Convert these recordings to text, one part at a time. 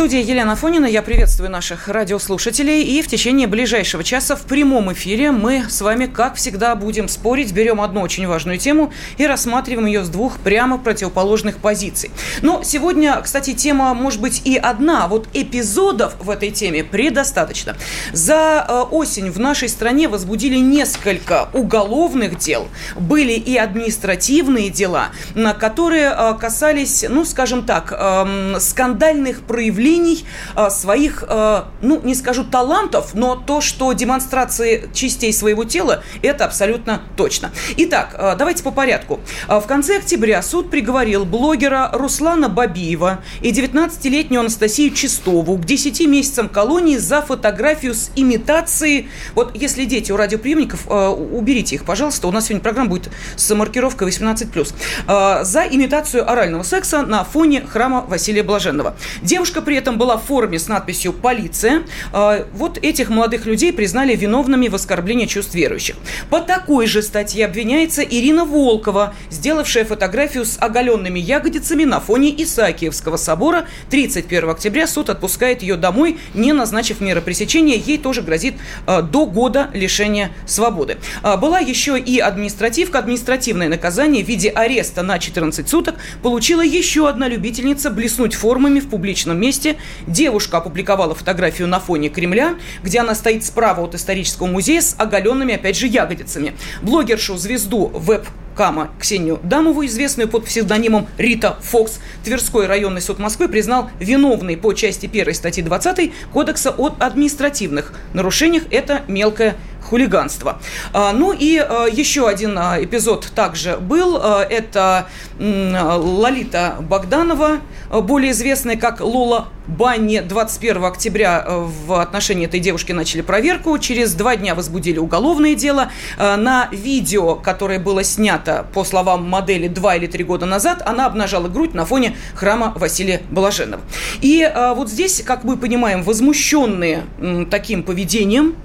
студии Елена Фонина. Я приветствую наших радиослушателей. И в течение ближайшего часа в прямом эфире мы с вами, как всегда, будем спорить. Берем одну очень важную тему и рассматриваем ее с двух прямо противоположных позиций. Но сегодня, кстати, тема может быть и одна. Вот эпизодов в этой теме предостаточно. За э, осень в нашей стране возбудили несколько уголовных дел. Были и административные дела, на которые э, касались, ну, скажем так, эм, скандальных проявлений проявлений а, своих, а, ну, не скажу талантов, но то, что демонстрации частей своего тела, это абсолютно точно. Итак, а, давайте по порядку. В конце октября суд приговорил блогера Руслана Бабиева и 19-летнюю Анастасию Чистову к 10 месяцам колонии за фотографию с имитацией. Вот если дети у радиоприемников, уберите их, пожалуйста. У нас сегодня программа будет с маркировкой 18+. За имитацию орального секса на фоне храма Василия Блаженного. Девушка при этом была в форме с надписью «Полиция». А, вот этих молодых людей признали виновными в оскорблении чувств верующих. По такой же статье обвиняется Ирина Волкова, сделавшая фотографию с оголенными ягодицами на фоне Исаакиевского собора. 31 октября суд отпускает ее домой, не назначив меры пресечения. Ей тоже грозит а, до года лишения свободы. А, была еще и административка. Административное наказание в виде ареста на 14 суток получила еще одна любительница блеснуть формами в публичном месте месте. Девушка опубликовала фотографию на фоне Кремля, где она стоит справа от исторического музея с оголенными, опять же, ягодицами. Блогершу, звезду веб Кама Ксению Дамову, известную под псевдонимом Рита Фокс, Тверской районный суд Москвы признал виновной по части 1 статьи 20 Кодекса о административных нарушениях. Это мелкое хулиганство. А, ну и а, еще один а, эпизод также был. Это Лолита Богданова, более известная как Лола Банни. 21 октября в отношении этой девушки начали проверку. Через два дня возбудили уголовное дело. На видео, которое было снято, по словам модели, два или три года назад, она обнажала грудь на фоне храма Василия Блаженного. И вот здесь, как мы понимаем, возмущенные таким поведением,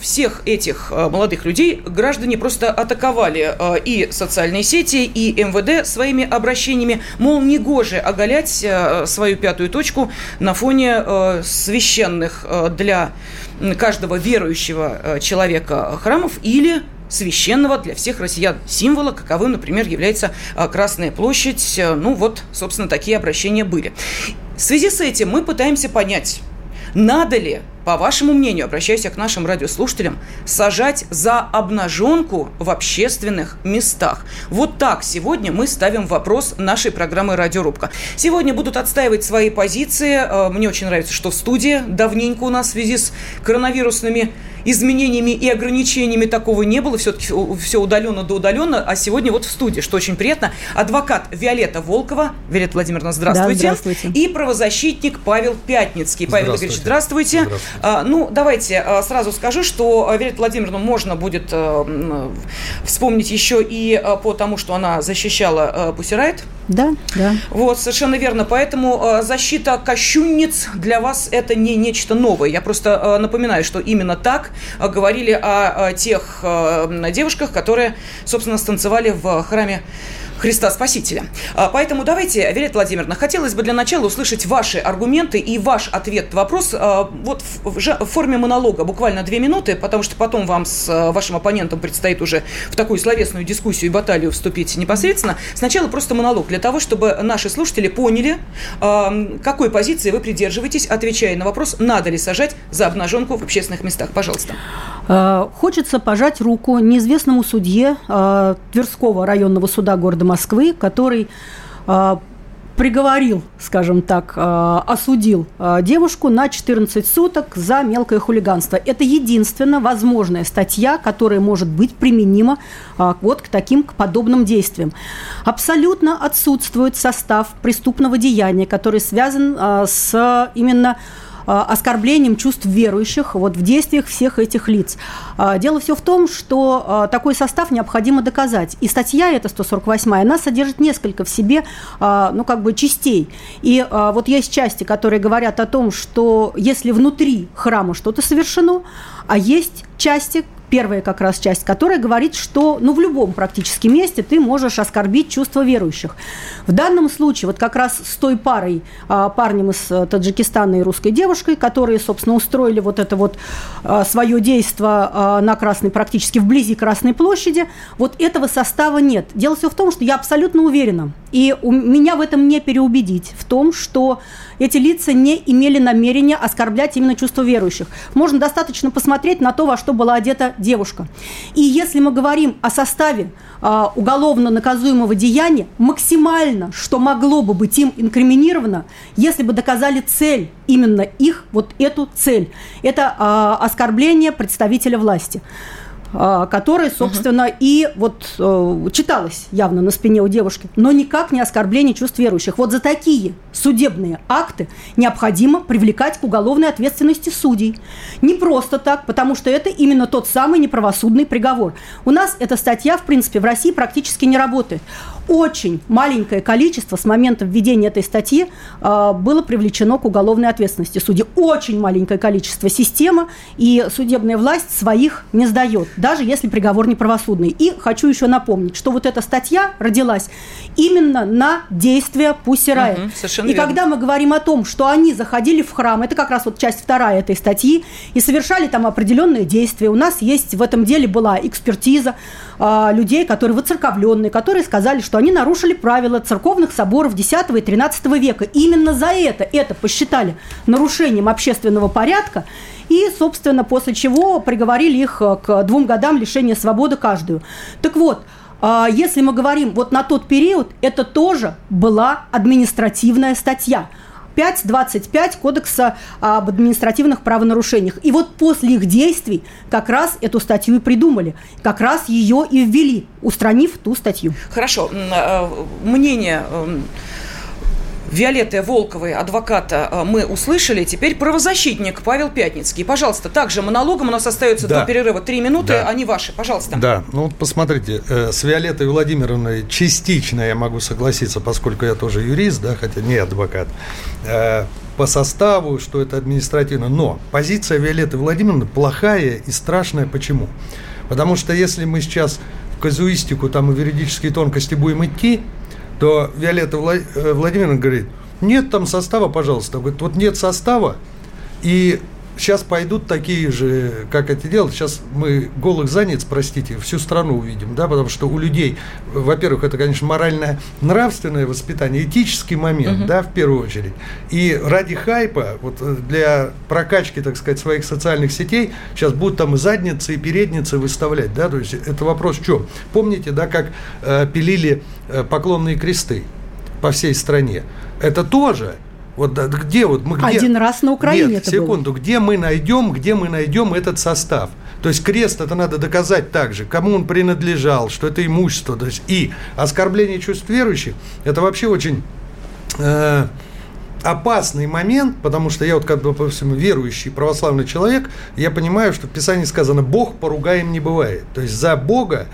всех всех этих э, молодых людей граждане просто атаковали э, и социальные сети, и МВД своими обращениями, мол, негоже оголять э, свою пятую точку на фоне священных для каждого верующего человека храмов или священного для всех россиян символа, каковым, например, является Красная площадь. Ну вот, собственно, такие обращения были. В связи с этим мы пытаемся понять, надо ли по вашему мнению, обращаюсь я к нашим радиослушателям, сажать за обнаженку в общественных местах? Вот так сегодня мы ставим вопрос нашей программы «Радиорубка». Сегодня будут отстаивать свои позиции. Э, мне очень нравится, что в студии давненько у нас в связи с коронавирусными изменениями и ограничениями такого не было. Все-таки все удаленно до удаленно. А сегодня вот в студии, что очень приятно, адвокат Виолетта Волкова. Виолетта Владимировна, здравствуйте. Да, здравствуйте. И правозащитник Павел Пятницкий. Павел Игоревич, здравствуйте. здравствуйте. А, ну, давайте а, сразу скажу, что а, Вере Владимировну можно будет вспомнить еще и по тому, что она защищала Пусирайт. Да, да. Вот, совершенно верно. Поэтому защита кощунниц для вас это не нечто новое. Я просто напоминаю, что именно так говорили о тех девушках, которые, собственно, станцевали в храме Христа Спасителя. А, поэтому давайте, Виолетта Владимировна, хотелось бы для начала услышать ваши аргументы и ваш ответ на вопрос а, вот в, форме монолога, буквально две минуты, потому что потом вам с а, вашим оппонентом предстоит уже в такую словесную дискуссию и баталию вступить непосредственно. Сначала просто монолог для того, чтобы наши слушатели поняли, какой позиции вы придерживаетесь, отвечая на вопрос, надо ли сажать за обнаженку в общественных местах. Пожалуйста. Хочется пожать руку неизвестному судье Тверского районного суда города Москвы, который а, приговорил, скажем так, а, осудил а, девушку на 14 суток за мелкое хулиганство. Это единственная возможная статья, которая может быть применима вот к таким к подобным действиям. Абсолютно отсутствует состав преступного деяния, который связан с именно оскорблением чувств верующих вот в действиях всех этих лиц. Дело все в том, что такой состав необходимо доказать. И статья эта 148, она содержит несколько в себе, ну, как бы частей. И вот есть части, которые говорят о том, что если внутри храма что-то совершено, а есть части, первая как раз часть, которая говорит, что ну, в любом практически месте ты можешь оскорбить чувства верующих. В данном случае вот как раз с той парой, а, парнем из э, Таджикистана и русской девушкой, которые, собственно, устроили вот это вот а, свое действие а, на Красной, практически вблизи Красной площади, вот этого состава нет. Дело все в том, что я абсолютно уверена, и у меня в этом не переубедить, в том, что эти лица не имели намерения оскорблять именно чувства верующих. Можно достаточно посмотреть на то, во что была одета девушка. И если мы говорим о составе э, уголовно наказуемого деяния, максимально, что могло бы быть им инкриминировано, если бы доказали цель, именно их, вот эту цель. Это э, оскорбление представителя власти. А, которая, собственно, угу. и вот э, читалась явно на спине у девушки, но никак не оскорбление чувств верующих. Вот за такие судебные акты необходимо привлекать к уголовной ответственности судей. Не просто так, потому что это именно тот самый неправосудный приговор. У нас эта статья, в принципе, в России практически не работает очень маленькое количество с момента введения этой статьи э, было привлечено к уголовной ответственности судей. Очень маленькое количество система и судебная власть своих не сдает, даже если приговор неправосудный. И хочу еще напомнить, что вот эта статья родилась именно на действия Пусси Райт. Угу, и верно. когда мы говорим о том, что они заходили в храм, это как раз вот часть вторая этой статьи, и совершали там определенные действия. У нас есть в этом деле была экспертиза э, людей, которые воцерковленные, которые сказали, что они нарушили правила церковных соборов X и XIII века. именно за это это посчитали нарушением общественного порядка. И, собственно, после чего приговорили их к двум годам лишения свободы каждую. Так вот, если мы говорим вот на тот период, это тоже была административная статья. 5.25 Кодекса об административных правонарушениях. И вот после их действий как раз эту статью и придумали. Как раз ее и ввели, устранив ту статью. Хорошо. Э, мнение Виолетты Волковой, адвоката, э, мы услышали. Теперь правозащитник Павел Пятницкий. Пожалуйста, также монологом у нас остается да. до перерыва три минуты. Да. Они ваши, пожалуйста. Да, ну вот посмотрите, э, с Виолеттой Владимировной частично я могу согласиться, поскольку я тоже юрист, да, хотя не адвокат э, по составу, что это административно. Но позиция Виолетты Владимировны плохая и страшная. Почему? Потому что если мы сейчас в казуистику там и в юридические тонкости будем идти, то Виолетта э, Владимировна говорит, нет там состава, пожалуйста. Говорит, вот нет состава, и сейчас пойдут такие же, как это делать. Сейчас мы голых занят, простите, всю страну увидим, да, потому что у людей, во-первых, это, конечно, моральное, нравственное воспитание, этический момент, угу. да, в первую очередь. И ради хайпа, вот э, для прокачки, так сказать, своих социальных сетей, сейчас будут там и задницы, и передницы выставлять, да, то есть это вопрос в чем? Помните, да, как э, пилили э, поклонные кресты по всей стране? Это тоже вот где вот мы где... Один раз на Украине Нет, это секунду, было. где мы найдем, где мы найдем этот состав? То есть крест это надо доказать также, кому он принадлежал, что это имущество. То есть и оскорбление чувств верующих это вообще очень э, опасный момент, потому что я вот как бы, по всему, верующий православный человек, я понимаю, что в Писании сказано «Бог поругаем не бывает». То есть за Бога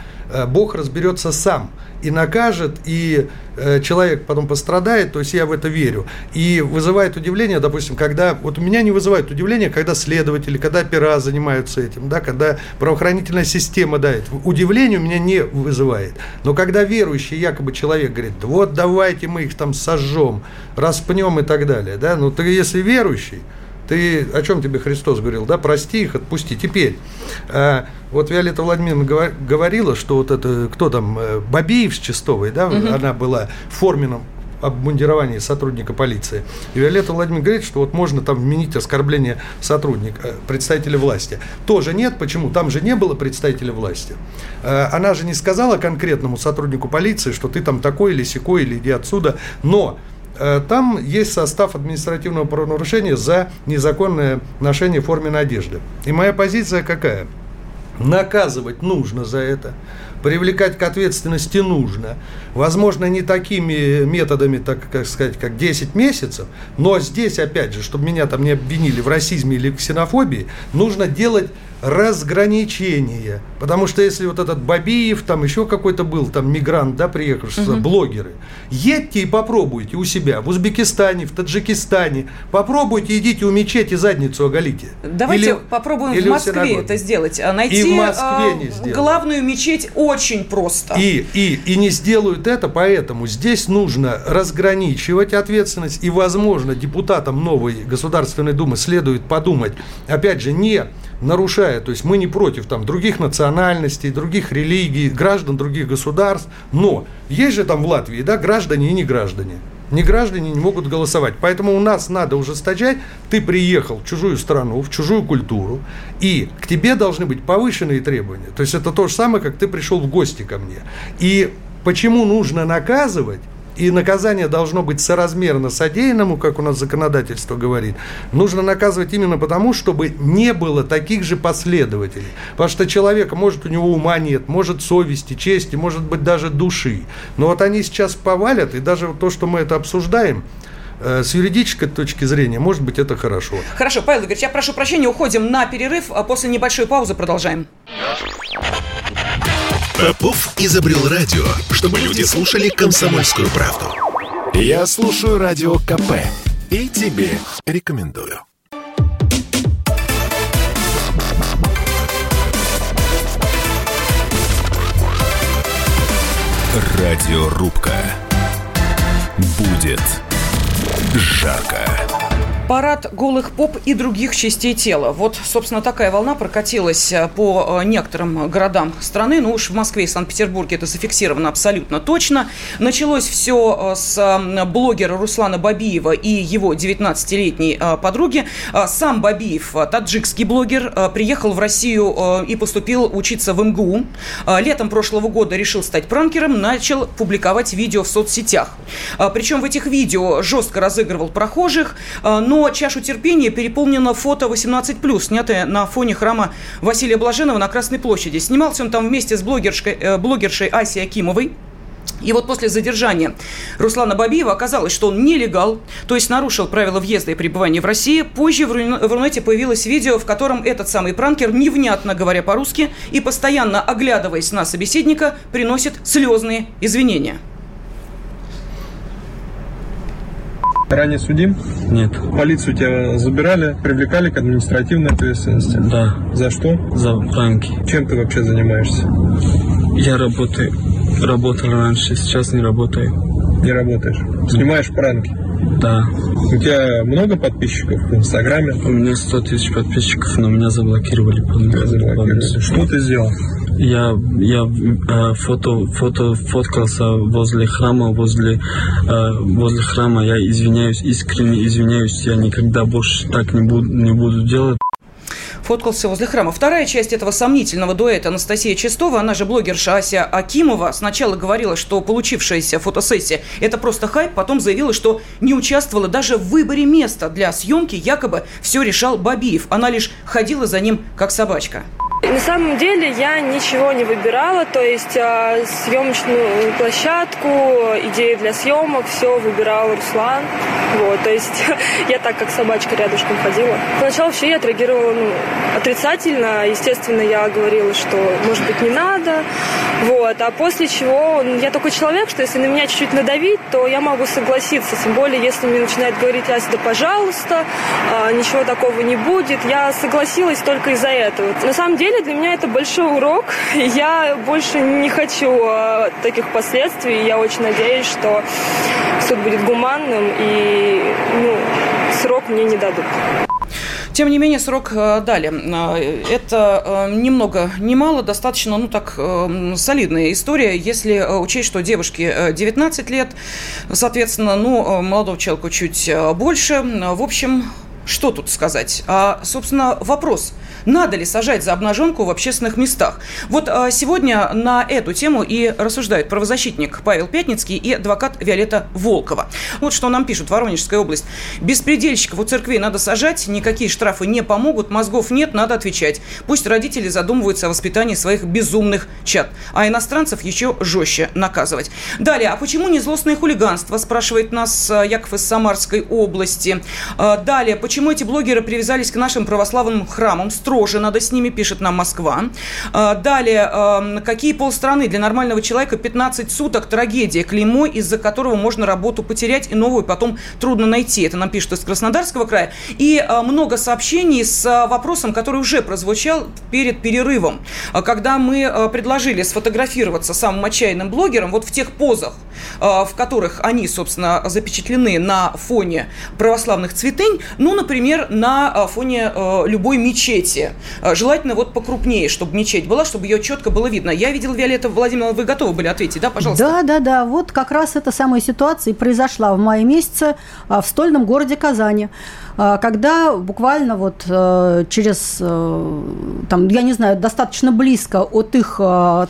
Бог разберется сам и накажет, и э, человек потом пострадает, то есть я в это верю. И вызывает удивление, допустим, когда, вот у меня не вызывает удивление, когда следователи, когда опера занимаются этим, да, когда правоохранительная система дает. Удивление у меня не вызывает. Но когда верующий якобы человек говорит, вот давайте мы их там сожжем, распнем и так далее, да, ну ты если верующий, ты о чем тебе Христос говорил, да? Прости их, отпусти. Теперь, э, вот Виолетта Владимировна говорила, что вот это, кто там, э, Бабиев с Чистовой, да, угу. она была в форменном обмундировании сотрудника полиции. И Виолетта Владимировна говорит, что вот можно там вменить оскорбление сотрудника, э, представителя власти. Тоже нет. Почему? Там же не было представителя власти. Она же не сказала конкретному сотруднику полиции, что ты там такой или секой, или иди отсюда. Но там есть состав административного правонарушения за незаконное ношение форменной одежды. И моя позиция какая? наказывать нужно за это привлекать к ответственности нужно. Возможно, не такими методами, так как сказать, как 10 месяцев, но здесь, опять же, чтобы меня там не обвинили в расизме или ксенофобии, нужно делать разграничение. Потому что если вот этот Бабиев, там еще какой-то был, там мигрант, да, приехавший, угу. блогеры, едьте и попробуйте у себя в Узбекистане, в Таджикистане, попробуйте, идите у мечети задницу оголите. Давайте или, попробуем или в Москве это сделать. А найти и в Москве не сделать. главную мечеть очень просто. И, и, и не сделают это, поэтому здесь нужно разграничивать ответственность, и, возможно, депутатам новой Государственной Думы следует подумать, опять же, не нарушая, то есть мы не против там других национальностей, других религий, граждан других государств, но есть же там в Латвии, да, граждане и не граждане. Не граждане не могут голосовать. Поэтому у нас надо ужесточать. Ты приехал в чужую страну, в чужую культуру, и к тебе должны быть повышенные требования. То есть это то же самое, как ты пришел в гости ко мне. И почему нужно наказывать? И наказание должно быть соразмерно содеянному, как у нас законодательство говорит, нужно наказывать именно потому, чтобы не было таких же последователей. Потому что человека, может, у него ума нет, может, совести, чести, может быть, даже души. Но вот они сейчас повалят, и даже то, что мы это обсуждаем, э, с юридической точки зрения, может быть, это хорошо. Хорошо, Павел Игоревич, я прошу прощения, уходим на перерыв, а после небольшой паузы продолжаем. Попов изобрел радио, чтобы люди слушали комсомольскую правду. Я слушаю радио КП и тебе рекомендую. Радиорубка. Будет жарко. Парад голых поп и других частей тела. Вот, собственно, такая волна прокатилась э, по э, некоторым городам страны. Ну уж в Москве и Санкт-Петербурге это зафиксировано абсолютно точно. Началось все э, с блогера Руслана Бабиева и его 19-летней подруги. Сам Бабиев, таджикский блогер, приехал в Россию и поступил учиться в МГУ. Летом прошлого года решил стать пранкером, начал публиковать видео в соцсетях. Причем в этих видео жестко разыгрывал прохожих, но но чашу терпения переполнено фото 18+, снятое на фоне храма Василия Блаженного на Красной площади. Снимался он там вместе с блогершей, э, блогершей Асей Акимовой. И вот после задержания Руслана Бабиева оказалось, что он нелегал, то есть нарушил правила въезда и пребывания в России. Позже в Рунете появилось видео, в котором этот самый пранкер, невнятно говоря по-русски и постоянно оглядываясь на собеседника, приносит слезные извинения. Ранее судим? Нет. Полицию тебя забирали, привлекали к административной ответственности? Да. За что? За пранки. Чем ты вообще занимаешься? Я работаю. Работал раньше, сейчас не работаю. Не работаешь? Снимаешь пранки? Да. У тебя много подписчиков в Инстаграме? У меня 100 тысяч подписчиков, но меня заблокировали. Заблокировали. Что ты сделал? Я, я э, фото, фото фоткался возле храма, возле, э, возле храма. Я извиняюсь, искренне извиняюсь. Я никогда больше так не буду, не буду делать фоткался возле храма. Вторая часть этого сомнительного дуэта Анастасия Чистова, она же блогерша Ася Акимова, сначала говорила, что получившаяся фотосессия – это просто хайп, потом заявила, что не участвовала даже в выборе места для съемки, якобы все решал Бабиев. Она лишь ходила за ним, как собачка. На самом деле я ничего не выбирала, то есть э, съемочную площадку, идеи для съемок, все выбирал Руслан. Вот, то есть я так как собачка рядышком ходила. Поначалу вообще я отреагировала ну, отрицательно. Естественно, я говорила, что может быть не надо. Вот, а после чего я такой человек, что если на меня чуть-чуть надавить, то я могу согласиться. Тем более, если мне начинает говорить Ася, да пожалуйста, э, ничего такого не будет. Я согласилась только из-за этого. На самом деле для меня это большой урок. Я больше не хочу э, таких последствий. Я очень надеюсь, что суд будет гуманным и ну, срок мне не дадут. Тем не менее, срок э, дали. Э, это ни много, ни мало, достаточно, ну так, солидная история, если учесть, что девушке 19 лет, соответственно, ну, молодого человека чуть больше. В общем, что тут сказать? А, собственно, вопрос. Надо ли сажать за обнаженку в общественных местах? Вот а, сегодня на эту тему и рассуждают правозащитник Павел Пятницкий и адвокат Виолетта Волкова. Вот что нам пишут. Воронежская область. Беспредельщиков у церквей надо сажать, никакие штрафы не помогут, мозгов нет, надо отвечать. Пусть родители задумываются о воспитании своих безумных чад, а иностранцев еще жестче наказывать. Далее, а почему не злостное хулиганство, спрашивает нас а, Яков из Самарской области. А, далее, почему эти блогеры привязались к нашим православным храмам, строже надо с ними, пишет нам Москва. А, далее, какие полстраны для нормального человека 15 суток трагедия, клеймо, из-за которого можно работу потерять и новую потом трудно найти. Это нам пишут из Краснодарского края. И много сообщений с вопросом, который уже прозвучал перед перерывом, когда мы предложили сфотографироваться самым отчаянным блогером вот в тех позах, в которых они, собственно, запечатлены на фоне православных цветынь, ну, например, на фоне любой мечети. Желательно вот покрупнее, чтобы мечеть была, чтобы ее четко было видно. Я видела, Виолетта Владимировна, вы готовы были ответить, да, пожалуйста? Да, да, да. Вот как раз эта самая ситуация и произошла в мае месяце в стольном городе Казани когда буквально вот через, там, я не знаю, достаточно близко от их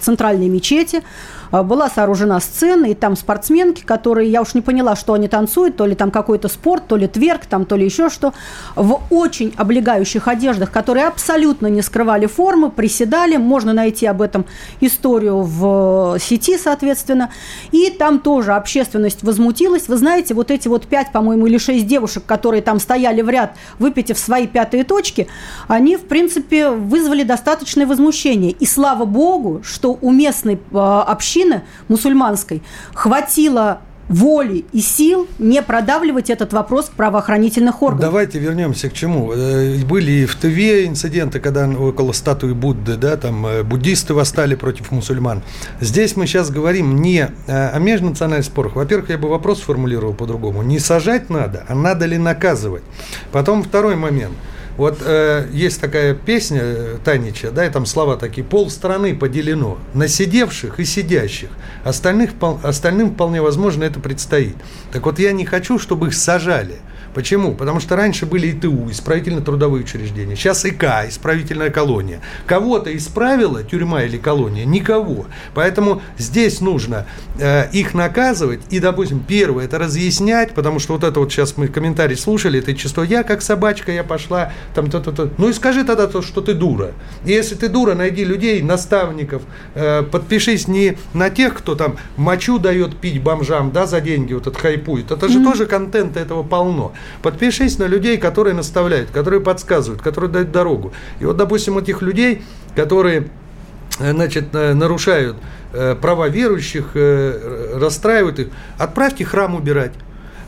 центральной мечети а, была сооружена сцена, и там спортсменки, которые, я уж не поняла, что они танцуют, то ли там какой-то спорт, то ли тверк, там, то ли еще что, в очень облегающих одеждах, которые абсолютно не скрывали формы, приседали, можно найти об этом историю в сети, соответственно, и там тоже общественность возмутилась. Вы знаете, вот эти вот пять, по-моему, или шесть девушек, которые там стояли в ряд, выпитив свои пятые точки, они, в принципе, вызвали достаточное возмущение. И слава богу, что у местной а, общественности общины мусульманской хватило воли и сил не продавливать этот вопрос правоохранительных органов. Давайте вернемся к чему. Э, были и в ТВ инциденты, когда около статуи Будды, да, там э, буддисты восстали против мусульман. Здесь мы сейчас говорим не о межнациональных спорах. Во-первых, я бы вопрос сформулировал по-другому. Не сажать надо, а надо ли наказывать. Потом второй момент – вот э, есть такая песня э, Танича, да, и там слова такие, пол страны поделено на сидевших и сидящих. Остальных, остальным вполне возможно это предстоит. Так вот я не хочу, чтобы их сажали – Почему? Потому что раньше были ИТУ, исправительно-трудовые учреждения, сейчас ИК, исправительная колония. Кого-то исправила тюрьма или колония? Никого. Поэтому здесь нужно э, их наказывать и, допустим, первое, это разъяснять, потому что вот это вот сейчас мы комментарий слушали, это чисто я как собачка, я пошла, там то-то-то. Ну и скажи тогда то, что ты дура. И если ты дура, найди людей, наставников, э, подпишись не на тех, кто там мочу дает пить бомжам, да, за деньги вот хайпует. Это же mm-hmm. тоже контента этого полно. Подпишись на людей, которые наставляют, которые подсказывают, которые дают дорогу. И вот, допустим, этих людей, которые э, значит, э, нарушают э, права верующих, расстраивают их, отправьте храм убирать.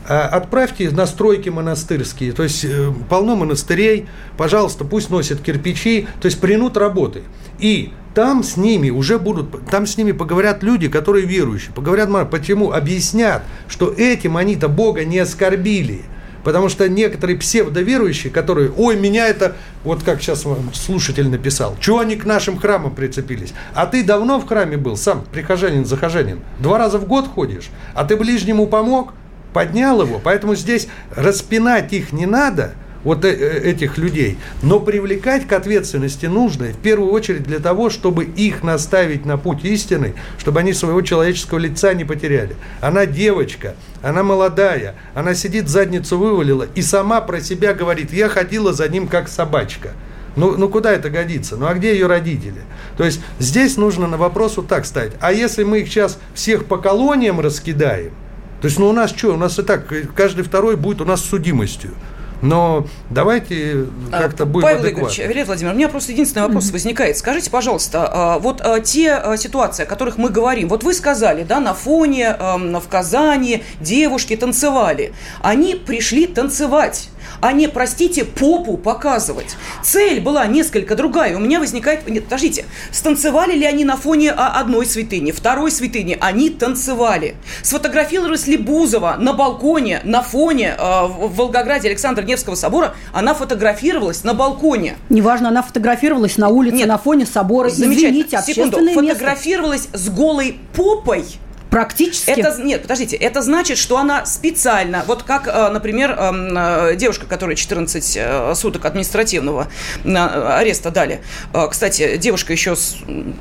Отправьте настройки монастырские, то есть полно монастырей, пожалуйста, пусть носят кирпичи, то есть принут работы. И там с ними уже будут, там с ними поговорят люди, которые верующие, поговорят, почему, объяснят, что этим они-то Бога не оскорбили – Потому что некоторые псевдоверующие, которые, ой, меня это, вот как сейчас слушатель написал, чего они к нашим храмам прицепились? А ты давно в храме был, сам прихожанин, захожанин, два раза в год ходишь, а ты ближнему помог, поднял его, поэтому здесь распинать их не надо – вот э, э, этих людей. Но привлекать к ответственности нужно, в первую очередь для того, чтобы их наставить на путь истины, чтобы они своего человеческого лица не потеряли. Она девочка, она молодая, она сидит, задницу вывалила и сама про себя говорит, я ходила за ним как собачка. Ну, ну куда это годится? Ну а где ее родители? То есть здесь нужно на вопрос вот так ставить. А если мы их сейчас всех по колониям раскидаем, то есть ну у нас что? У нас и так каждый второй будет у нас судимостью. Но давайте а, как-то будем Павел Игоревич, Валерий Владимирович, у меня просто единственный вопрос mm-hmm. возникает. Скажите, пожалуйста, а, вот а, те ситуации, о которых мы говорим, вот вы сказали, да, на фоне в Казани девушки танцевали. Они пришли танцевать а не, простите, попу показывать. Цель была несколько другая. У меня возникает... Нет, подождите. Станцевали ли они на фоне одной святыни, второй святыни? Они танцевали. Сфотографировалась ли Бузова на балконе, на фоне э, в Волгограде Александра Невского собора? Она фотографировалась на балконе. Неважно, она фотографировалась на улице, Нет, на фоне собора. Извините, секунду. Фотографировалась место. с голой попой Практически. Это, нет, подождите, это значит, что она специально, вот как, э, например, эм, э, девушка, которая 14 э, суток административного ареста дали. Кстати, девушка еще,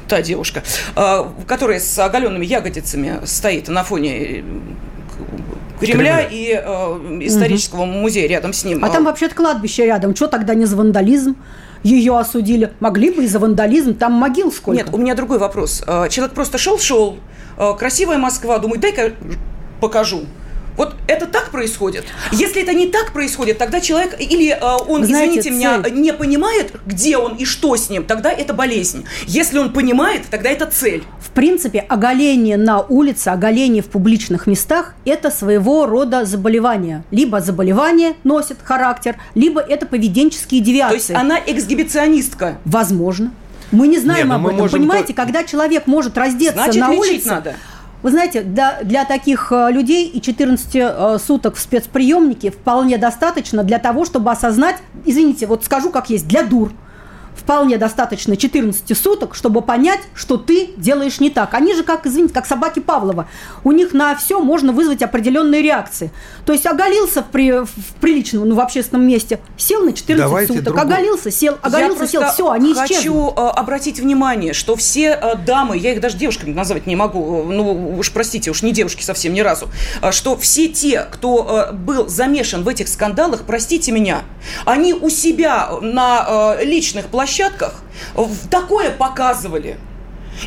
та девушка, которая с оголенными ягодицами стоит на фоне Кремля, Кремля. и э, исторического угу. музея рядом с ним. А там вообще-то кладбище рядом. Что тогда не за вандализм? Ее осудили. Могли бы и за вандализм. Там могил сколько. Нет, у меня другой вопрос. Человек просто шел-шел, Э, красивая Москва, думаю, дай-ка покажу. Вот это так происходит. Если это не так происходит, тогда человек или э, он, Знаете, извините меня, не понимает, где он и что с ним, тогда это болезнь. Если он понимает, тогда это цель. В принципе, оголение на улице, оголение в публичных местах – это своего рода заболевание. Либо заболевание носит характер, либо это поведенческие девиации. То есть она эксгибиционистка? Возможно. Мы не знаем не, ну об этом. Понимаете, то... когда человек может раздеться Значит, на улице... надо. Вы знаете, для, для таких э, людей и 14 э, суток в спецприемнике вполне достаточно для того, чтобы осознать, извините, вот скажу как есть, для дур – вполне достаточно 14 суток, чтобы понять, что ты делаешь не так. Они же, как, извините, как собаки Павлова. У них на все можно вызвать определенные реакции. То есть оголился в, при, в приличном, ну, в общественном месте, сел на 14 Давайте суток, другой. оголился, сел, оголился, сел, все, они хочу исчезнут. хочу э, обратить внимание, что все э, дамы, я их даже девушками назвать не могу, э, ну, уж простите, уж не девушки совсем ни разу, что все те, кто был замешан в этих скандалах, простите меня, они у себя на личных площадках площадках такое показывали.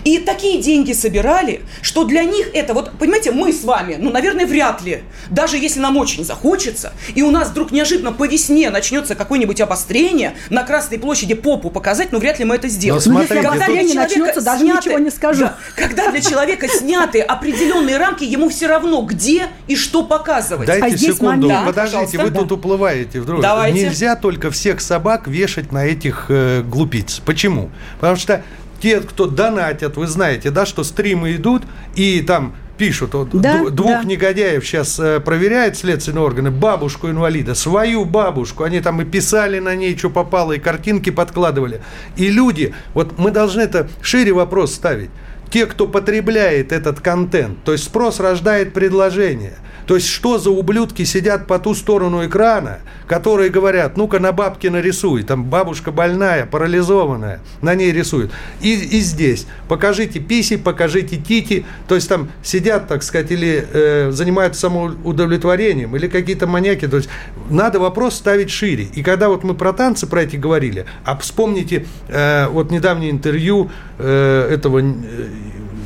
И такие деньги собирали, что для них это, вот, понимаете, мы с вами, ну, наверное, вряд ли, даже если нам очень захочется, и у нас вдруг неожиданно по весне начнется какое-нибудь обострение, на Красной площади попу показать, ну, вряд ли мы это сделаем. Но смотри, когда обострение начнется, даже сняты, ничего не скажу. Да, когда для человека сняты определенные рамки, ему все равно, где и что показывать. Дайте а секунду, момент. подождите, да, вы да. тут уплываете вдруг. Давайте. Нельзя только всех собак вешать на этих э, глупиц. Почему? Потому что те, кто донатят, вы знаете, да, что стримы идут, и там пишут, вот, да, двух да. негодяев сейчас э, проверяют следственные органы, бабушку инвалида, свою бабушку, они там и писали на ней, что попало, и картинки подкладывали. И люди, вот мы должны это шире вопрос ставить. Те, кто потребляет этот контент, то есть спрос рождает предложение – то есть, что за ублюдки сидят по ту сторону экрана, которые говорят, ну-ка на бабке нарисуй, там бабушка больная, парализованная, на ней рисуют. И, и здесь покажите писи, покажите тити, то есть там сидят, так сказать, или э, занимаются самоудовлетворением, или какие-то маньяки. То есть надо вопрос ставить шире. И когда вот мы про танцы про эти говорили, а вспомните э, вот недавнее интервью э, этого э,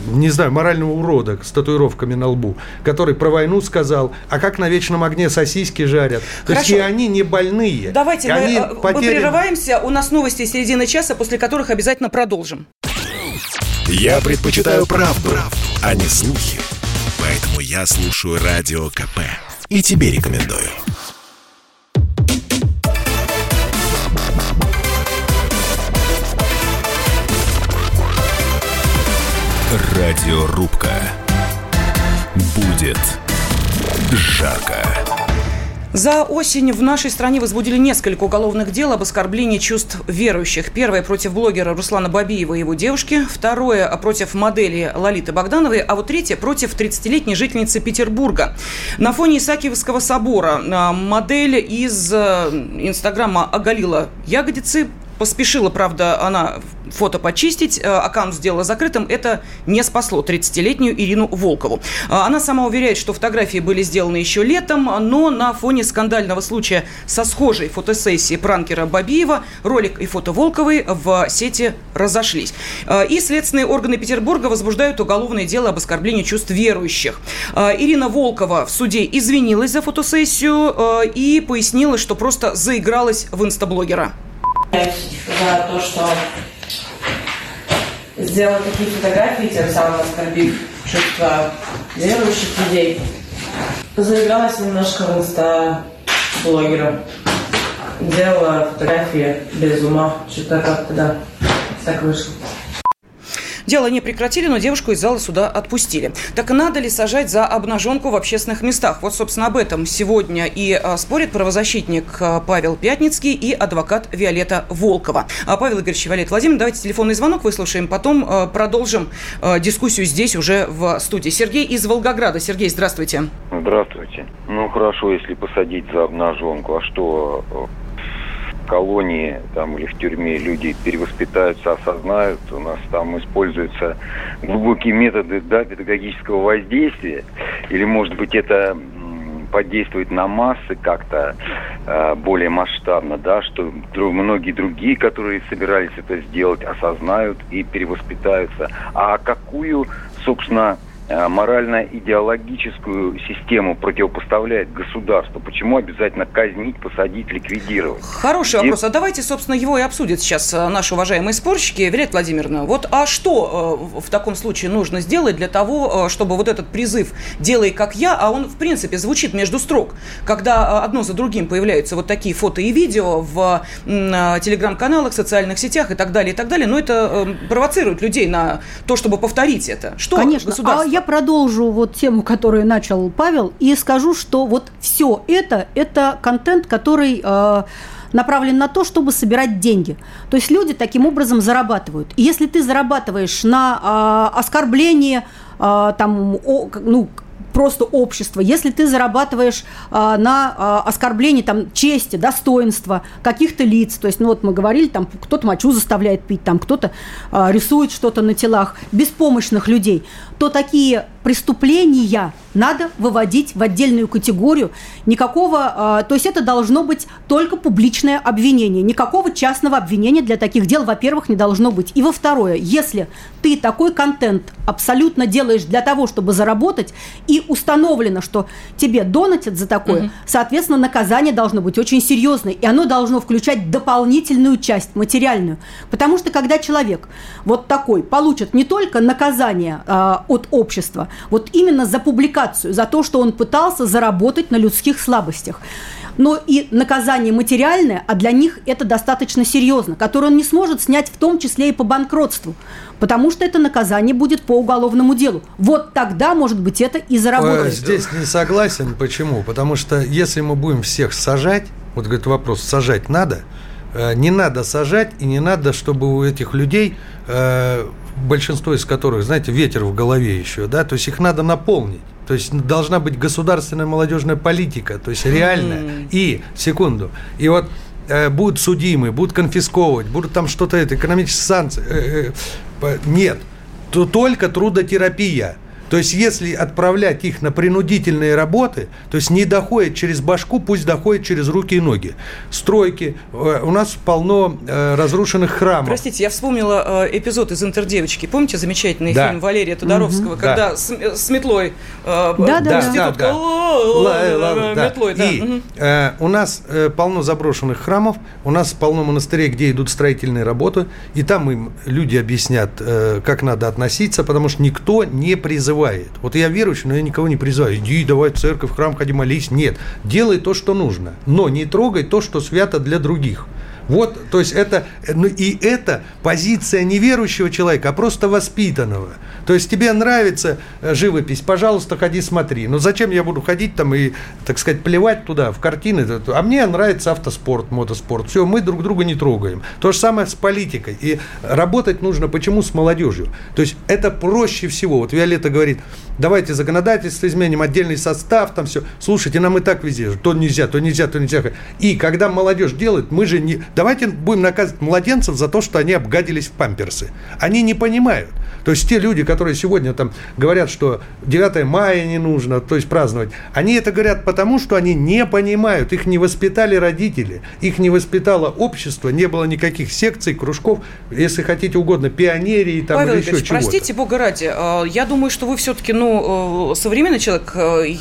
не знаю, морального урода с татуировками на лбу, который про войну сказал, а как на вечном огне сосиски жарят. То Хорошо. есть и они не больные. Давайте мы, э, потерян... мы прерываемся. У нас новости середины часа, после которых обязательно продолжим. Я предпочитаю правду, правду, а не слухи. Поэтому я слушаю Радио КП. И тебе рекомендую. Радиорубка. Будет жарко. За осень в нашей стране возбудили несколько уголовных дел об оскорблении чувств верующих. Первое против блогера Руслана Бабиева и его девушки. Второе против модели Лолиты Богдановой. А вот третье против 30-летней жительницы Петербурга. На фоне Исаакиевского собора а, модель из э, Инстаграма оголила ягодицы, Поспешила, правда, она фото почистить, э, аккаунт сделала закрытым. Это не спасло 30-летнюю Ирину Волкову. Э, она сама уверяет, что фотографии были сделаны еще летом, но на фоне скандального случая со схожей фотосессией пранкера Бабиева ролик и фото Волковой в сети разошлись. Э, и следственные органы Петербурга возбуждают уголовное дело об оскорблении чувств верующих. Ирина Волкова в суде извинилась за фотосессию и пояснила, что просто заигралась в инстаблогера за то, что сделала такие фотографии, тем самым оскорбив чувства верующих людей. Заигралась немножко в инста-блогера. Делала фотографии без ума. Что-то как-то, да, так вышло. Дело не прекратили, но девушку из зала суда отпустили. Так надо ли сажать за обнаженку в общественных местах? Вот, собственно, об этом сегодня и а, спорит правозащитник а, Павел Пятницкий и адвокат Виолетта Волкова. А, Павел Игоревич Виолетта Владимир, давайте телефонный звонок выслушаем, потом продолжим дискуссию здесь уже в студии. Сергей из Волгограда. Сергей, здравствуйте. Здравствуйте. Ну, хорошо, если посадить за обнаженку. А что, колонии там, или в тюрьме люди перевоспитаются, осознают. У нас там используются глубокие методы да, педагогического воздействия. Или, может быть, это подействует на массы как-то э, более масштабно, да, что многие другие, которые собирались это сделать, осознают и перевоспитаются. А какую, собственно, морально-идеологическую систему противопоставляет государство. Почему обязательно казнить, посадить, ликвидировать? Хороший вопрос. А давайте, собственно, его и обсудят сейчас э, наши уважаемые спорщики. Вилет Владимировна, вот а что э, в таком случае нужно сделать для того, чтобы вот этот призыв «делай как я», а он, в принципе, звучит между строк, когда одно за другим появляются вот такие фото и видео в телеграм-каналах, социальных сетях и так далее, и так далее, но это провоцирует людей на то, чтобы повторить это. Что Конечно. государство а я продолжу вот тему, которую начал Павел, и скажу, что вот все это, это контент, который э, направлен на то, чтобы собирать деньги. То есть люди таким образом зарабатывают. И если ты зарабатываешь на э, оскорблении, э, там, о, ну, просто общество, если ты зарабатываешь а, на а, оскорблении там, чести, достоинства каких-то лиц, то есть, ну вот мы говорили, там кто-то мочу заставляет пить, там кто-то а, рисует что-то на телах, беспомощных людей, то такие преступления надо выводить в отдельную категорию. Никакого, то есть это должно быть только публичное обвинение. Никакого частного обвинения для таких дел, во-первых, не должно быть. И во-второе, если ты такой контент абсолютно делаешь для того, чтобы заработать, и установлено, что тебе донатят за такое, угу. соответственно, наказание должно быть очень серьезное, и оно должно включать дополнительную часть, материальную. Потому что когда человек вот такой получит не только наказание э, от общества, вот именно за публикацию, за то, что он пытался заработать на людских слабостях, но и наказание материальное, а для них это достаточно серьезно, которое он не сможет снять в том числе и по банкротству, потому что это наказание будет по уголовному делу. Вот тогда, может быть, это и заработает. Здесь не согласен. Почему? Потому что если мы будем всех сажать, вот говорит вопрос, сажать надо, э, не надо сажать, и не надо, чтобы у этих людей, э, большинство из которых, знаете, ветер в голове еще, да, то есть их надо наполнить. То есть должна быть государственная молодежная политика, то есть реальная. Mm. И, секунду, и вот э, будут судимы, будут конфисковывать, будут там что-то, это, экономические санкции. Э, э, нет, то только трудотерапия. То есть, если отправлять их на принудительные работы, то есть не доходит через башку, пусть доходит через руки и ноги. Стройки. Э, у нас полно э, разрушенных храмов. Простите, я вспомнила э, эпизод из «Интердевочки». Помните замечательный да. фильм Валерия Тодоровского, угу. когда да. с, с метлой да, да, да, да. метлой. Да. И у нас полно заброшенных храмов, у нас полно монастырей, где идут строительные работы, и там им люди объяснят, как надо относиться, потому что никто не призывает призывает. Вот я верующий, но я никого не призываю. Иди, давай в церковь, в храм, ходи, молись. Нет. Делай то, что нужно. Но не трогай то, что свято для других. Вот, то есть это, ну и это позиция неверующего человека, а просто воспитанного. То есть тебе нравится э, живопись, пожалуйста, ходи смотри. Но зачем я буду ходить там и, так сказать, плевать туда, в картины? А мне нравится автоспорт, мотоспорт. Все, мы друг друга не трогаем. То же самое с политикой. И работать нужно почему с молодежью? То есть это проще всего. Вот Виолетта говорит, давайте законодательство изменим, отдельный состав, там все. Слушайте, нам и так везде, то нельзя, то нельзя, то нельзя. И когда молодежь делает, мы же не... Давайте будем наказывать младенцев за то, что они обгадились в памперсы. Они не понимают. То есть те люди, которые сегодня там говорят, что 9 мая не нужно, то есть праздновать, они это говорят потому, что они не понимают, их не воспитали родители, их не воспитало общество, не было никаких секций, кружков, если хотите угодно, пионерии там Павел или еще чего-то. простите, бога ради, а, я думаю, что вы все-таки, ну, э, современный человек,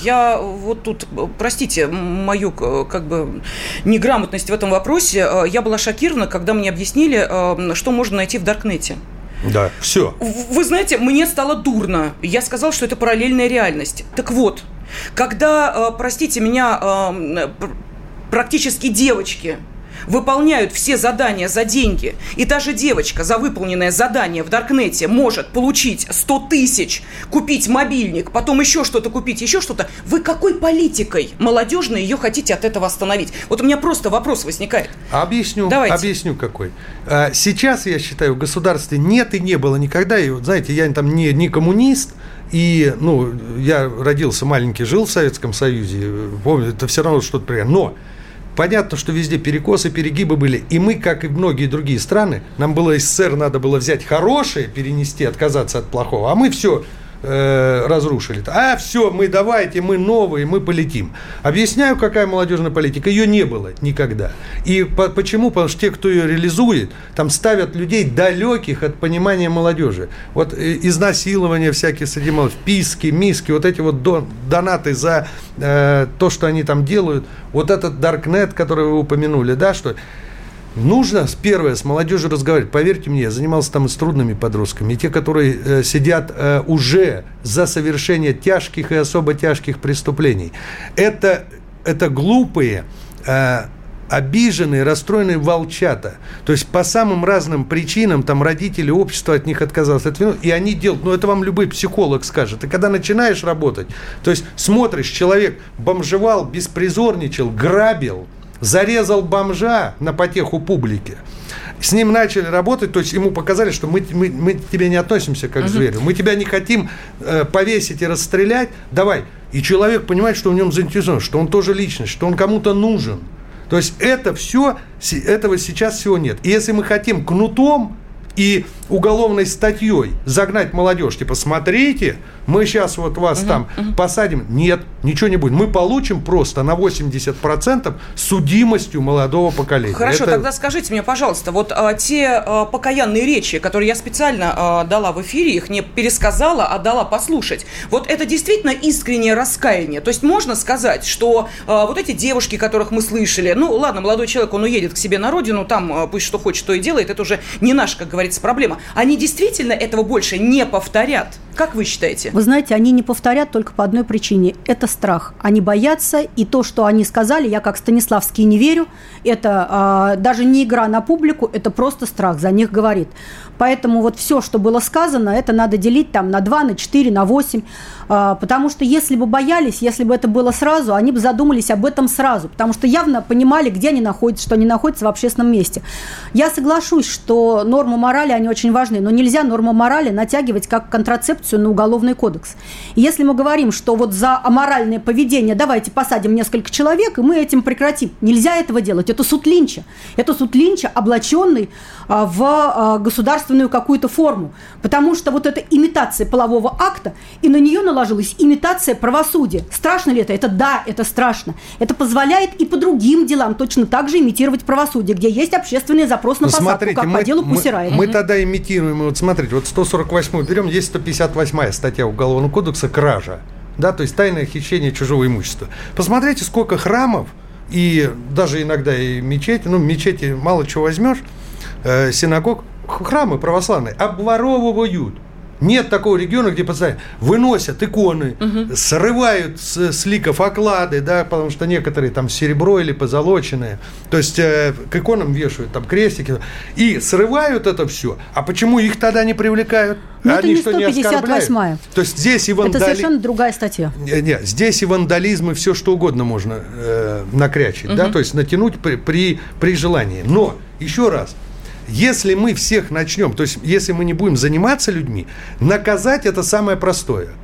я вот тут, простите, мою как бы неграмотность в этом вопросе, я была шокирована, когда мне объяснили, что можно найти в Даркнете. Да, все. Вы знаете, мне стало дурно. Я сказал, что это параллельная реальность. Так вот, когда, э, простите меня, э, практически девочки выполняют все задания за деньги, и та же девочка за выполненное задание в Даркнете может получить 100 тысяч, купить мобильник, потом еще что-то купить, еще что-то, вы какой политикой молодежной ее хотите от этого остановить? Вот у меня просто вопрос возникает. Объясню, Давайте. объясню какой. А, сейчас, я считаю, в государстве нет и не было никогда, и, знаете, я там не, не коммунист, и, ну, я родился маленький, жил в Советском Союзе, помню, это все равно что-то приятное. Но понятно, что везде перекосы, перегибы были. И мы, как и многие другие страны, нам было СССР надо было взять хорошее, перенести, отказаться от плохого. А мы все э, разрушили. А все, мы давайте, мы новые, мы полетим. Объясняю, какая молодежная политика. Ее не было никогда. И по, почему? Потому что те, кто ее реализует, там ставят людей далеких от понимания молодежи. Вот э, изнасилования всякие среди молодежи, писки, миски, вот эти вот дон, донаты за э, то, что они там делают. Вот этот Даркнет, который вы упомянули, да, что Нужно, первое, с молодежью разговаривать. Поверьте мне, я занимался там и с трудными подростками. И те, которые э, сидят э, уже за совершение тяжких и особо тяжких преступлений. Это, это глупые, э, обиженные, расстроенные волчата. То есть по самым разным причинам там родители, общество от них отказалось. От вину, и они делают, ну это вам любой психолог скажет. И когда начинаешь работать, то есть смотришь, человек бомжевал, беспризорничал, грабил, зарезал бомжа на потеху публики. С ним начали работать, то есть ему показали, что мы, мы, мы к тебе не относимся как к зверю, мы тебя не хотим э, повесить и расстрелять, давай. И человек понимает, что в нем заинтересован, что он тоже личность, что он кому-то нужен. То есть это все, этого сейчас всего нет. И если мы хотим кнутом и уголовной статьей загнать молодежь, типа, смотрите, мы сейчас вот вас угу, там угу. посадим. Нет, ничего не будет. Мы получим просто на 80% судимостью молодого поколения. Хорошо, Это... тогда скажите мне, пожалуйста, вот а, те а, покаянные речи, которые я специально а, дала в эфире, их не пересказала, а дала послушать. Вот это действительно искреннее раскаяние. То есть можно сказать, что а, вот эти девушки, которых мы слышали, ну ладно, молодой человек, он уедет к себе на родину, там а, пусть что хочет, то и делает, это уже не наша, как говорится, проблема. Они действительно этого больше не повторят? Как вы считаете? Вы знаете, они не повторят только по одной причине. Это страх. Они боятся, и то, что они сказали, я как Станиславский не верю, это э, даже не игра на публику, это просто страх, за них говорит. Поэтому вот все, что было сказано, это надо делить там на 2, на 4, на 8. А, потому что если бы боялись, если бы это было сразу, они бы задумались об этом сразу. Потому что явно понимали, где они находятся, что они находятся в общественном месте. Я соглашусь, что нормы морали, они очень важны, но нельзя нормы морали натягивать как контрацепцию на уголовный кодекс. И если мы говорим, что вот за аморальное поведение давайте посадим несколько человек, и мы этим прекратим. Нельзя этого делать. Это суд Линча. Это суд Линча, облаченный а, в а, государственную какую-то форму. Потому что вот эта имитация полового акта, и на нее наложилась имитация правосудия. Страшно ли это? Это да, это страшно. Это позволяет и по другим делам точно так же имитировать правосудие, где есть общественный запрос на ну, посадку, смотрите, как мы, по делу Пусирай. Мы, мы тогда имитируем, вот смотрите, вот 148 берем, есть 158 статья Уголовного кодекса «Кража». Да, то есть тайное хищение чужого имущества. Посмотрите, сколько храмов и даже иногда и мечети, ну, мечети мало чего возьмешь, э, синагог, храмы православные обворовывают. Нет такого региона, где постоянно выносят иконы, угу. срывают с, с ликов оклады, да, потому что некоторые там серебро или позолоченные. То есть э, к иконам вешают там крестики и срывают это все. А почему их тогда не привлекают? Ну, Они это не 158 То есть здесь и вандализм... Это совершенно другая статья. Нет, не, здесь и вандализм, и все что угодно можно э, накрячить, угу. да, то есть натянуть при, при, при желании. Но, еще раз, если мы всех начнем, то есть если мы не будем заниматься людьми, наказать это самое простое –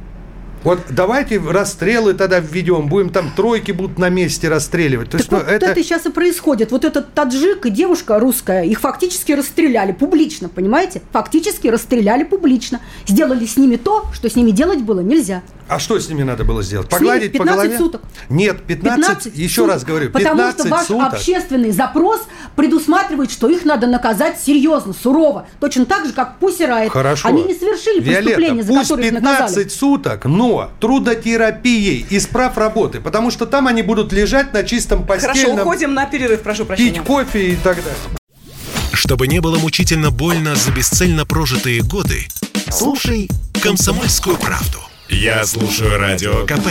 вот давайте расстрелы тогда введем, будем там тройки будут на месте расстреливать. То так есть, вот это... это сейчас и происходит. Вот этот таджик и девушка русская, их фактически расстреляли публично, понимаете? Фактически расстреляли публично. Сделали с ними то, что с ними делать было нельзя. А что с ними надо было сделать? Погладить 15 по голове? суток. Нет, 15, 15 еще суток. раз говорю, 15 Потому что ваш суток. общественный запрос предусматривает, что их надо наказать серьезно, сурово. Точно так же, как Пусси Райт. Хорошо. Они не совершили Виолетта, преступления, за которые их наказали. 15 суток, но окно трудотерапией из прав работы, потому что там они будут лежать на чистом постельном... Хорошо, уходим на перерыв, прошу прощения. Пить кофе и так далее. Чтобы не было мучительно больно за бесцельно прожитые годы, слушай «Комсомольскую правду». Я слушаю Радио КП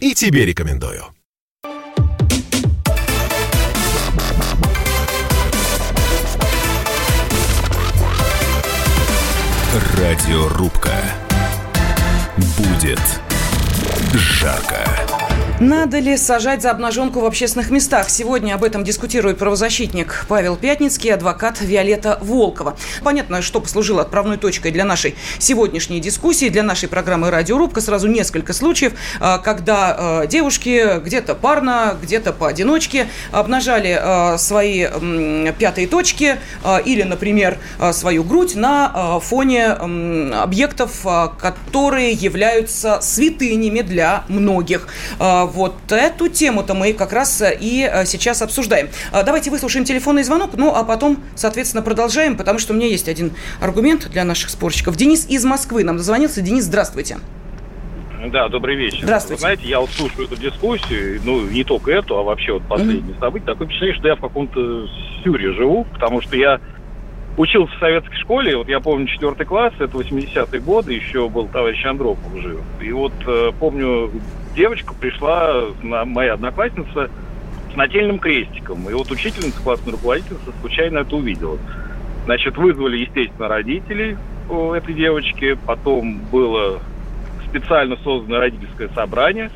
и тебе рекомендую. Радиорубка. Будет жарко. Надо ли сажать за обнаженку в общественных местах? Сегодня об этом дискутирует правозащитник Павел Пятницкий, адвокат Виолетта Волкова. Понятно, что послужило отправной точкой для нашей сегодняшней дискуссии, для нашей программы «Радиорубка». Сразу несколько случаев, а, когда а, девушки где-то парно, где-то поодиночке обнажали а, свои пятые точки или, например, свою грудь на фоне объектов, которые являются святынями для многих вот эту тему-то мы как раз э, и э, сейчас обсуждаем. А, давайте выслушаем телефонный звонок, ну а потом, соответственно, продолжаем, потому что у меня есть один аргумент для наших спорщиков. Денис из Москвы нам дозвонился. Денис, здравствуйте. Да, добрый вечер. Здравствуйте. Вы знаете, я вот слушаю эту дискуссию, ну, не только эту, а вообще вот последние mm-hmm. события. Такое впечатление, что я в каком-то сюре живу, потому что я учился в советской школе, вот я помню четвертый класс, это 80-е годы, еще был товарищ Андропов жив. И вот э, помню, девочка пришла, моя одноклассница, с нательным крестиком. И вот учительница, классная руководительница случайно это увидела. Значит, вызвали, естественно, родителей у этой девочки. Потом было специально созданное родительское собрание.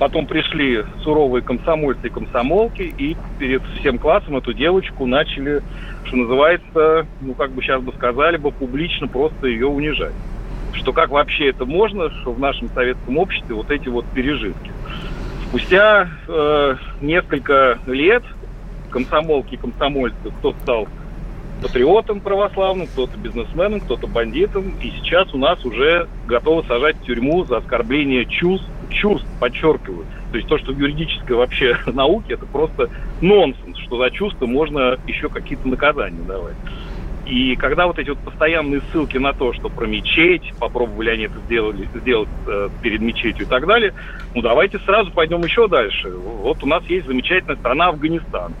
Потом пришли суровые комсомольцы и комсомолки, и перед всем классом эту девочку начали, что называется, ну, как бы сейчас бы сказали бы, публично просто ее унижать что как вообще это можно, что в нашем советском обществе вот эти вот пережитки. Спустя э, несколько лет комсомолки и комсомольцы, кто-то стал патриотом православным, кто-то бизнесменом, кто-то бандитом, и сейчас у нас уже готовы сажать в тюрьму за оскорбление чувств, чувств, подчеркиваю. То есть то, что в юридической вообще науке, это просто нонсенс, что за чувства можно еще какие-то наказания давать. И когда вот эти вот постоянные ссылки на то, что про мечеть, попробовали они это сделали, сделать э, перед мечетью и так далее, ну давайте сразу пойдем еще дальше. Вот у нас есть замечательная страна Афганистан.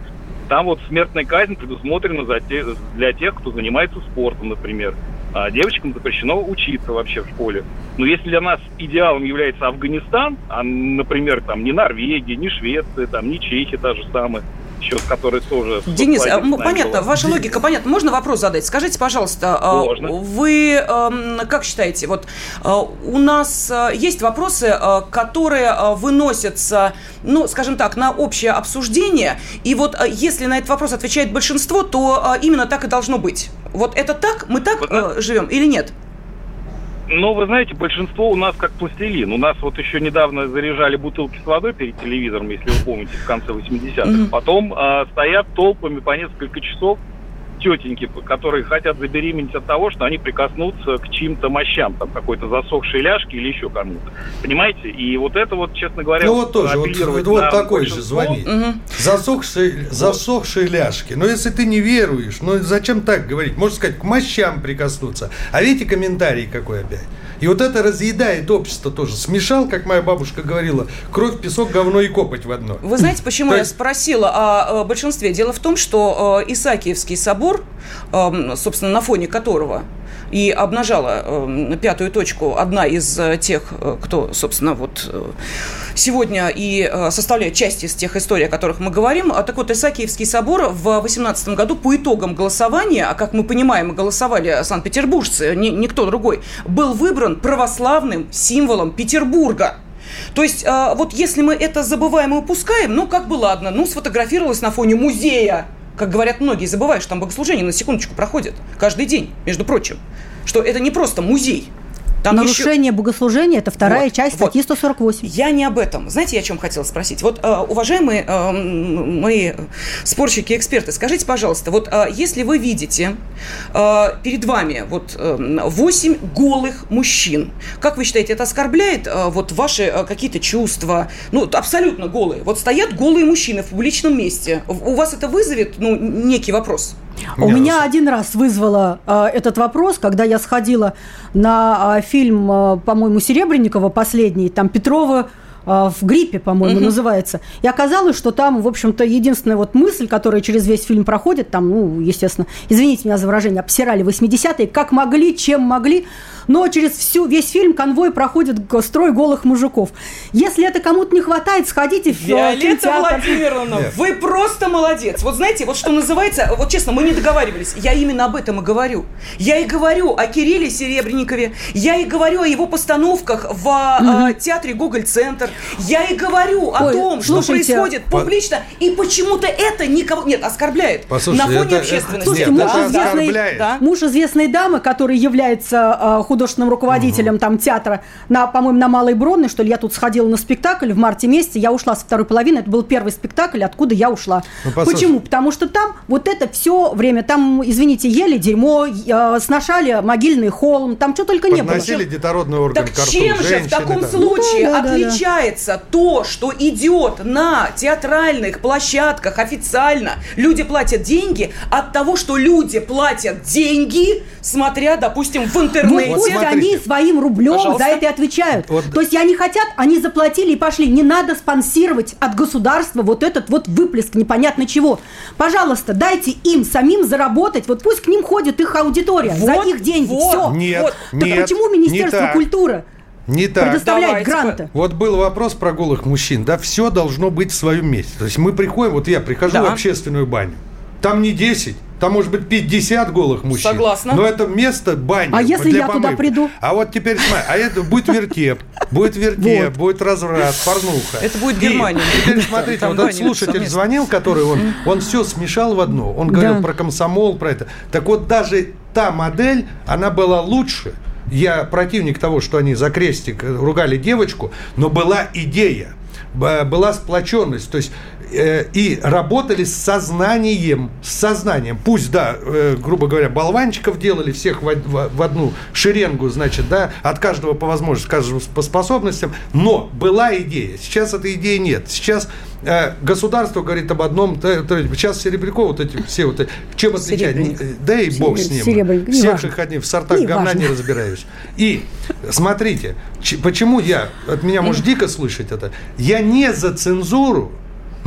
Там вот смертная казнь предусмотрена за те, для тех, кто занимается спортом, например. А девочкам запрещено учиться вообще в школе. Но если для нас идеалом является Афганистан, а, например, там не Норвегия, не Швеция, там не Чехия та же самая, счет, который тоже... Денис, а, понятно, была. ваша логика понятна. Можно вопрос задать? Скажите, пожалуйста, а, Можно. вы эм, как считаете, вот э, у нас э, есть вопросы, э, которые выносятся, ну, скажем так, на общее обсуждение, и вот если на этот вопрос отвечает большинство, то именно так и должно быть. Вот это так? Мы так вот, живем или нет? Ну, вы знаете, большинство у нас как пластилин. У нас вот еще недавно заряжали бутылки с водой перед телевизором, если вы помните, в конце 80-х. Mm-hmm. Потом э, стоят толпами по несколько часов тетеньки, которые хотят забеременеть от того, что они прикоснутся к чьим-то мощам, там какой-то засохшей ляжки или еще кому-то. Понимаете? И вот это вот, честно говоря, ну вот тоже, вот, вот, вот такой же звонит. Угу. Засохшие, вот. засохшие ляжки. Но если ты не веруешь, ну зачем так говорить? Можно сказать, к мощам прикоснуться. А видите комментарий какой опять? И вот это разъедает общество тоже. Смешал, как моя бабушка говорила, кровь, песок, говно и копоть в одно. Вы знаете, почему я спросила о большинстве? Дело в том, что э, Исаакиевский собор, эм, собственно, на фоне которого и обнажала э, пятую точку одна из э, тех, э, кто, собственно, вот э, сегодня и э, составляет часть из тех историй, о которых мы говорим. А так вот, Исаакиевский собор в 2018 году по итогам голосования, а как мы понимаем, голосовали санкт-петербуржцы, ни, никто другой, был выбран православным символом Петербурга. То есть, э, вот если мы это забываем и упускаем, ну, как бы ладно, ну, сфотографировалась на фоне музея как говорят многие, забываешь, там богослужение на секундочку проходит каждый день, между прочим. Что это не просто музей, там Нарушение еще... богослужения – это вторая вот, часть статьи вот. 148. Я не об этом. Знаете, я о чем хотела спросить? Вот, э, уважаемые э, мои спорщики эксперты, скажите, пожалуйста, вот э, если вы видите перед вами вот э, 8 голых мужчин, как вы считаете, это оскорбляет вот ваши какие-то чувства? Ну, абсолютно голые. Вот стоят голые мужчины в публичном месте. У вас это вызовет, ну, некий вопрос? У меня один раз вызвало э, этот вопрос, когда я сходила на э, фильм, э, по-моему, Серебренникова последний, там Петрова в гриппе, по-моему, угу. называется. И оказалось, что там, в общем-то, единственная вот мысль, которая через весь фильм проходит, там, ну, естественно, извините меня за выражение, обсирали 80-е, как могли, чем могли, но через всю, весь фильм конвой проходит строй голых мужиков. Если это кому-то не хватает, сходите в Виолетта. Владимировна, Нет. вы просто молодец. Вот знаете, вот что называется, вот честно, мы не договаривались. Я именно об этом и говорю. Я и говорю о Кирилле Серебренникове, я и говорю о его постановках в угу. театре Гоголь-центр, я и говорю о Ой, том, что слушайте, происходит публично, и почему-то это никого... Нет, оскорбляет. Послушайте, на фоне это, общественности. Слушайте, муж, известной, да? муж известной дамы, который является э, художественным руководителем угу. там театра, на, по-моему, на Малой Бронной, что ли, я тут сходила на спектакль в марте месяце, я ушла со второй половины, это был первый спектакль, откуда я ушла. Ну, Почему? Потому что там вот это все время, там, извините, ели дерьмо, э, сношали могильный холм, там что только не было. Подносили детородный орган Так карту, чем же в таком да. случае да, да, отличается да. то, что идет на театральных площадках официально, люди платят деньги, от того, что люди платят деньги, смотря, допустим, в интернете. Вот, вот они своим рублем Пожалуйста. за это и отвечают. Вот. То есть они хотят, они заплатили и пошли. Не надо спонсировать от государства вот этот вот выплеск непонятно чего. Пожалуйста, дайте им самим заработать. Вот пусть к ним ходит их аудитория вот, за их деньги. Вот, Все. Нет, вот. нет, так почему Министерство культуры? Не так. Предоставляет Давайте. гранты. Вот был вопрос про голых мужчин. Да, все должно быть в своем месте. То есть мы приходим, вот я прихожу да. в общественную баню. Там не 10, там может быть 50 голых мужчин. Согласна. Но это место баня. А если я помывки. туда приду? А вот теперь смотри, а это будет вертеп. Будет вертеп, будет разврат, порнуха. Это будет Германия. теперь смотрите, вот этот слушатель звонил, который он, он все смешал в одно. Он говорил про комсомол, про это. Так вот даже та модель, она была лучше. Я противник того, что они за крестик ругали девочку, но была идея была сплоченность. То есть и работали с сознанием, с сознанием. Пусть, да, э, грубо говоря, болванчиков делали всех в, одну шеренгу, значит, да, от каждого по возможности, каждого по способностям, но была идея. Сейчас этой идеи нет. Сейчас э, государство говорит об одном, сейчас Серебряков, вот эти все вот чем отличать? Да и бог с ним. Серебряник. Всех их одни в сортах не говна важно. не разбираюсь. И смотрите, почему я, от меня может дико слышать это, я не за цензуру,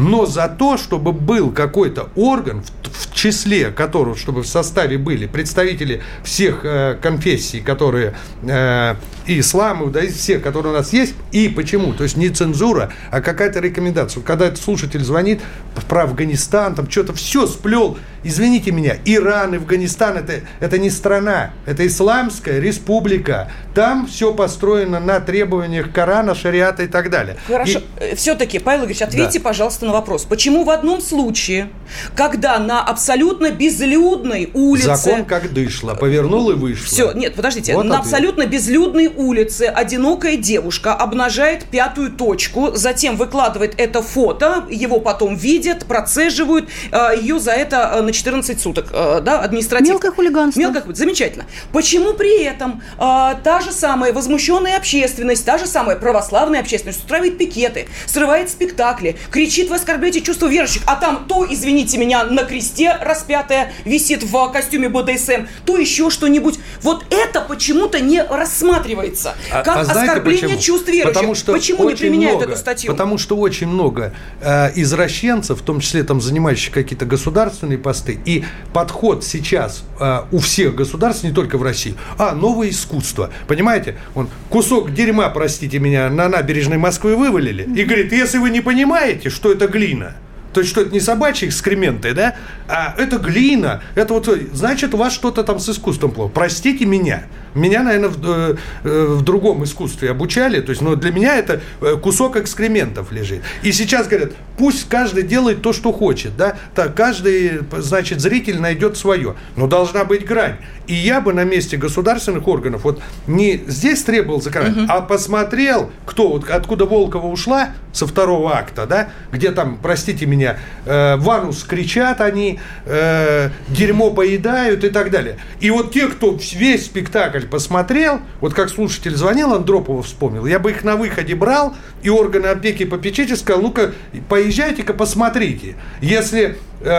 но за то, чтобы был какой-то орган, в, в числе которого, чтобы в составе были представители всех э, конфессий, которые э, и ислам, да, из всех, которые у нас есть, и почему? То есть не цензура, а какая-то рекомендация. Когда этот слушатель звонит про Афганистан, там что-то все сплел, извините меня, Иран, Афганистан, это, это не страна, это исламская республика. Там все построено на требованиях Корана, шариата и так далее. Хорошо. И... Э, Все-таки, Павел Ильич, ответьте, да. пожалуйста, на вопрос. Почему в одном случае, когда на абсолютно безлюдной улице... Закон как дышло, повернул и вышел. Все, нет, подождите. Вот на ответ. абсолютно безлюдной улице одинокая девушка обнажает пятую точку, затем выкладывает это фото, его потом видят, процеживают, э, ее за это э, на 14 суток, э, да, административно. Мелкое хулиганство. Мелкое, замечательно. Почему при этом та же самая возмущенная общественность, та же самая православная общественность устраивает пикеты, срывает спектакли, кричит, вы оскорбляете чувство верующих, а там то, извините меня, на кресте распятая висит в костюме БДСМ, то еще что-нибудь. Вот это почему-то не рассматривается рассматривается а, как а оскорбление почему? чувств верующих. Потому что почему не применяют много, эту статью? Потому что очень много э, извращенцев, в том числе там занимающих какие-то государственные посты, и подход сейчас э, у всех государств, не только в России, а новое искусство. Понимаете, он кусок дерьма, простите меня, на набережной Москвы вывалили, и говорит, если вы не понимаете, что это глина, то есть, что это не собачьи экскременты, да, а это глина. Это вот, значит, у вас что-то там с искусством плохо. Простите меня. Меня, наверное, в, э, э, в другом искусстве обучали. То есть, но для меня это э, кусок экскрементов лежит. И сейчас говорят, пусть каждый делает то, что хочет, да. Так, каждый, значит, зритель найдет свое. Но должна быть грань. И я бы на месте государственных органов вот не здесь требовал заказать, угу. а посмотрел, кто вот откуда Волкова ушла со второго акта, да, где там, простите меня, э, ванус кричат они, э, дерьмо поедают и так далее. И вот те, кто весь спектакль посмотрел, вот как слушатель звонил, Андропова вспомнил, я бы их на выходе брал, и органы опеки и попечителя сказал, ну-ка, поезжайте-ка, посмотрите. Если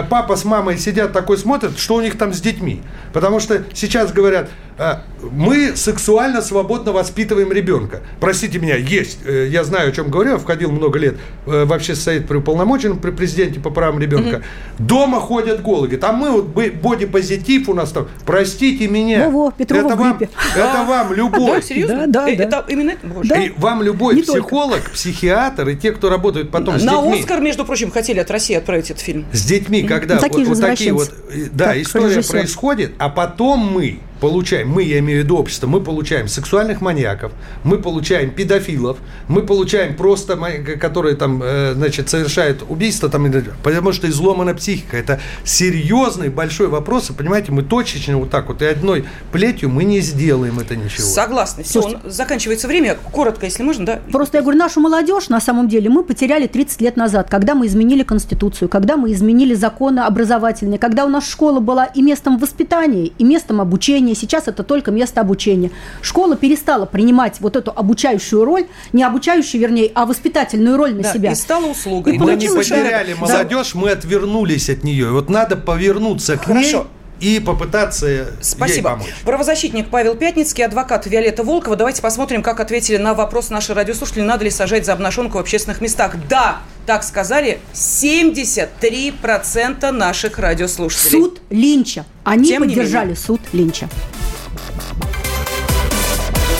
папа с мамой сидят такой смотрят, что у них там с детьми. Потому что сейчас говорят, э, мы сексуально свободно воспитываем ребенка. Простите меня, есть, э, я знаю, о чем говорю, я входил много лет э, в общественный совет при уполномоченном, при президенте по правам ребенка. Mm-hmm. Дома ходят голыги. Там мы вот бодипозитив у нас там. Простите меня. Во-во, Петрова это, вам, это вам любой. Да, серьезно? Да, да, Э. Это именно... И вам любой психолог, психиатр и те, кто работают потом с На детьми. Оскар, между прочим, хотели от России отправить этот фильм. С детьми, когда Ну, такие вот, вот такие вот, э, да, Так, история режиссер. происходит, а потом мы получаем, мы, я имею в виду общество, мы получаем сексуальных маньяков, мы получаем педофилов, мы получаем просто, которые там, э, значит, совершают убийство, там, потому что изломана психика. Это серьезный большой вопрос, и, понимаете, мы точечно вот так вот и одной плетью мы не сделаем это ничего. Согласны. Все, Слушайте. заканчивается время. Коротко, если можно, да? Просто я говорю, нашу молодежь на самом деле мы потеряли 30 лет назад, когда мы изменили Конституцию, когда мы изменили законы образовательные, когда у нас школа была и местом воспитания, и местом обучения. Сейчас это только место обучения. Школа перестала принимать вот эту обучающую роль, не обучающую, вернее, а воспитательную роль на Да, себя. И стала услугой. И Мы не потеряли это- молодежь, мы отвернулись от нее. И вот надо повернуться к ней Хорошо. И попытаться ей Спасибо. помочь. Правозащитник Павел Пятницкий, адвокат Виолетта Волкова. Давайте посмотрим, как ответили на вопрос наши радиослушатели, надо ли сажать за обнаженку в общественных местах. Да, так сказали 73% наших радиослушателей. Суд Линча. Они Тем поддержали суд Линча.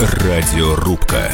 Радиорубка.